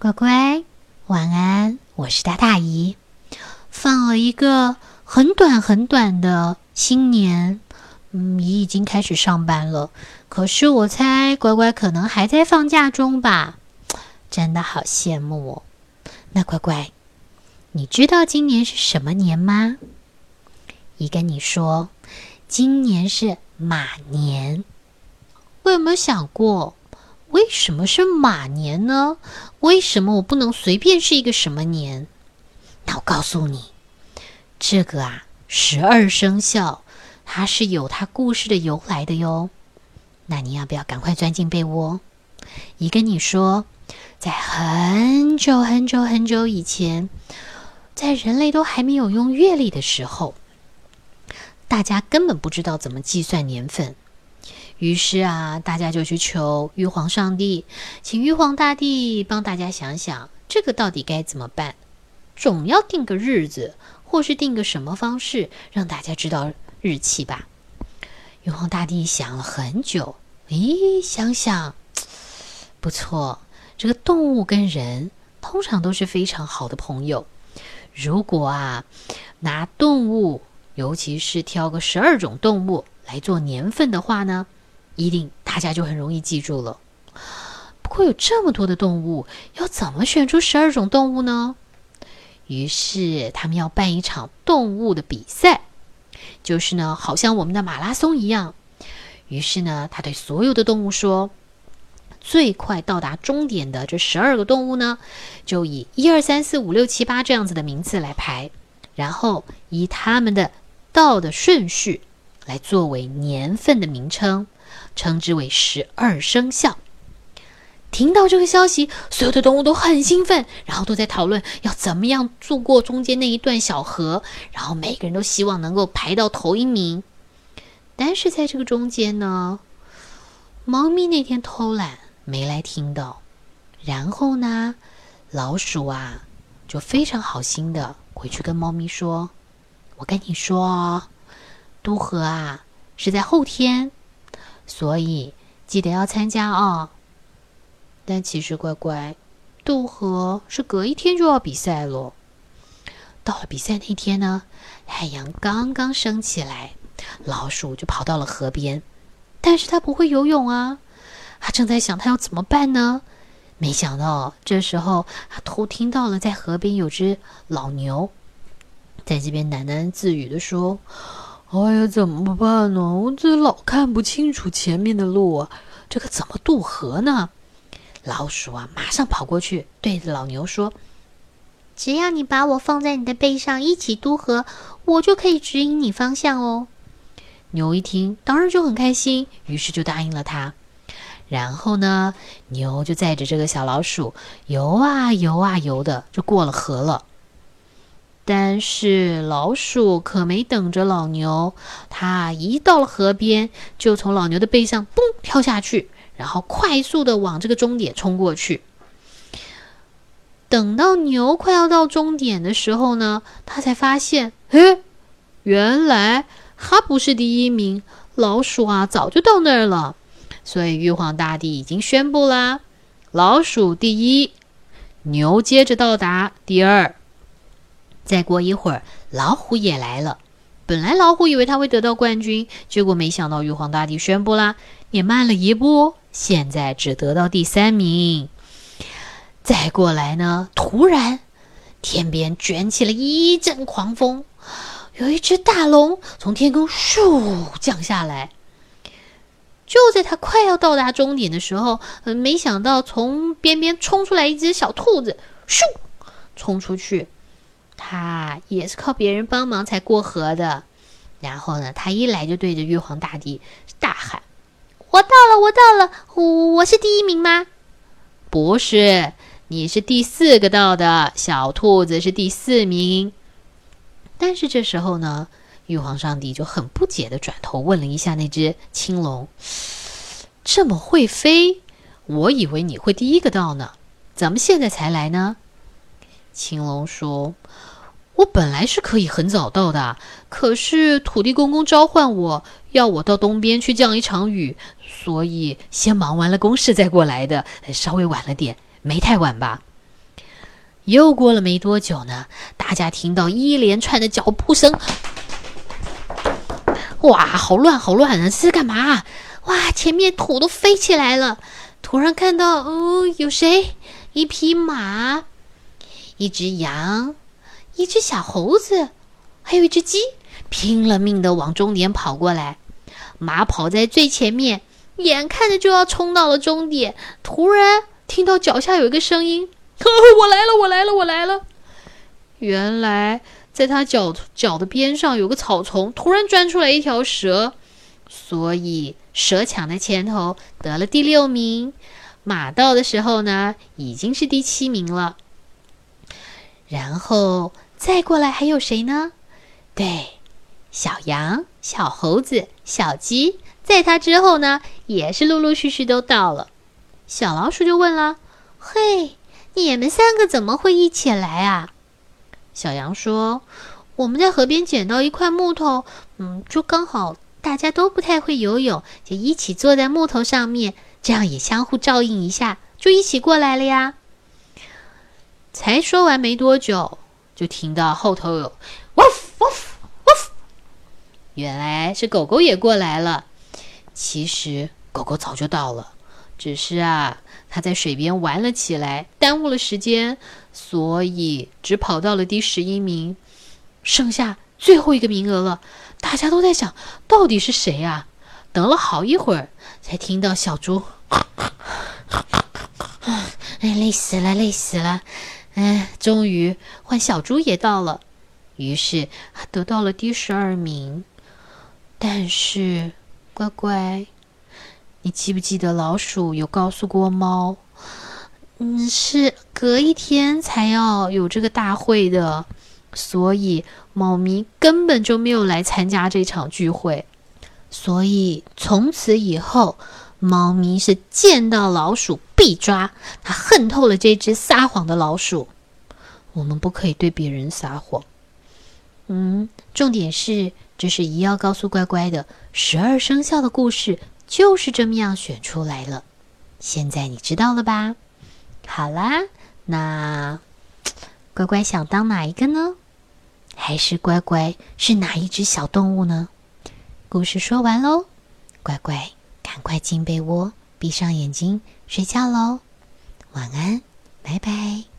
乖乖，晚安！我是大大姨。放了一个很短很短的新年，嗯，姨已经开始上班了。可是我猜乖乖可能还在放假中吧？真的好羡慕哦。那乖乖，你知道今年是什么年吗？姨跟你说，今年是马年。我有没有想过？为什么是马年呢？为什么我不能随便是一个什么年？那我告诉你，这个啊，十二生肖它是有它故事的由来的哟。那你要不要赶快钻进被窝？姨跟你说，在很久很久很久以前，在人类都还没有用月历的时候，大家根本不知道怎么计算年份。于是啊，大家就去求玉皇上帝，请玉皇大帝帮大家想想，这个到底该怎么办？总要定个日子，或是定个什么方式，让大家知道日期吧。玉皇大帝想了很久，咦，想想，不错，这个动物跟人通常都是非常好的朋友。如果啊，拿动物，尤其是挑个十二种动物来做年份的话呢？一定，大家就很容易记住了。不过有这么多的动物，要怎么选出十二种动物呢？于是他们要办一场动物的比赛，就是呢，好像我们的马拉松一样。于是呢，他对所有的动物说：“最快到达终点的这十二个动物呢，就以一二三四五六七八这样子的名次来排，然后以他们的到的顺序来作为年份的名称。”称之为十二生肖。听到这个消息，所有的动物都很兴奋，然后都在讨论要怎么样渡过中间那一段小河。然后每个人都希望能够排到头一名。但是在这个中间呢，猫咪那天偷懒没来听到。然后呢，老鼠啊就非常好心的回去跟猫咪说：“我跟你说，渡河啊是在后天。”所以记得要参加哦。但其实乖乖，渡河是隔一天就要比赛了。到了比赛那天呢，太阳刚刚升起来，老鼠就跑到了河边，但是它不会游泳啊。它正在想它要怎么办呢？没想到这时候，它偷听到了在河边有只老牛，在这边喃喃自语的说。哎呀，怎么办呢？我这老看不清楚前面的路啊，这可怎么渡河呢？老鼠啊，马上跑过去，对着老牛说：“只要你把我放在你的背上，一起渡河，我就可以指引你方向哦。”牛一听，当然就很开心，于是就答应了他。然后呢，牛就载着这个小老鼠游啊游啊游的，就过了河了。但是老鼠可没等着老牛，它一到了河边，就从老牛的背上嘣跳下去，然后快速的往这个终点冲过去。等到牛快要到终点的时候呢，他才发现，嘿，原来他不是第一名，老鼠啊早就到那儿了。所以玉皇大帝已经宣布啦，老鼠第一，牛接着到达第二。再过一会儿，老虎也来了。本来老虎以为他会得到冠军，结果没想到玉皇大帝宣布啦，也慢了一步，现在只得到第三名。再过来呢，突然天边卷起了一阵狂风，有一只大龙从天空咻降下来。就在他快要到达终点的时候，没想到从边边冲出来一只小兔子，咻冲出去。他也是靠别人帮忙才过河的，然后呢，他一来就对着玉皇大帝大喊：“我到了，我到了，我我是第一名吗？不是，你是第四个到的，小兔子是第四名。”但是这时候呢，玉皇上帝就很不解的转头问了一下那只青龙：“这么会飞，我以为你会第一个到呢，怎么现在才来呢？”青龙说。我本来是可以很早到的，可是土地公公召唤我，要我到东边去降一场雨，所以先忙完了公事再过来的，稍微晚了点，没太晚吧？又过了没多久呢，大家听到一连串的脚步声，哇，好乱，好乱啊！这是干嘛？哇，前面土都飞起来了。突然看到，哦，有谁？一匹马，一只羊，一只小猴子，还有一只鸡，拼了命的往终点跑过来。马跑在最前面，眼看着就要冲到了终点，突然听到脚下有一个声音：“呵呵我来了，我来了，我来了！”原来在他脚脚的边上有个草丛，突然钻出来一条蛇，所以蛇抢在前头得了第六名。马到的时候呢，已经是第七名了。然后再过来还有谁呢？对，小羊、小猴子、小鸡，在它之后呢，也是陆陆续续都到了。小老鼠就问了：“嘿，你们三个怎么会一起来啊？”小羊说：“我们在河边捡到一块木头，嗯，就刚好大家都不太会游泳，就一起坐在木头上面。”这样也相互照应一下，就一起过来了呀。才说完没多久，就听到后头有“汪汪汪”，原来是狗狗也过来了。其实狗狗早就到了，只是啊，它在水边玩了起来，耽误了时间，所以只跑到了第十一名，剩下最后一个名额了。大家都在想，到底是谁啊？等了好一会儿，才听到小猪。哎，累死了，累死了！哎，终于换小猪也到了，于是得到了第十二名。但是，乖乖，你记不记得老鼠有告诉过猫，嗯，是隔一天才要有这个大会的，所以猫咪根本就没有来参加这场聚会。所以从此以后。猫咪是见到老鼠必抓，它恨透了这只撒谎的老鼠。我们不可以对别人撒谎。嗯，重点是，这是姨要告诉乖乖的十二生肖的故事，就是这么样选出来了。现在你知道了吧？好啦，那乖乖想当哪一个呢？还是乖乖是哪一只小动物呢？故事说完喽，乖乖。赶快进被窝，闭上眼睛睡觉喽，晚安，拜拜。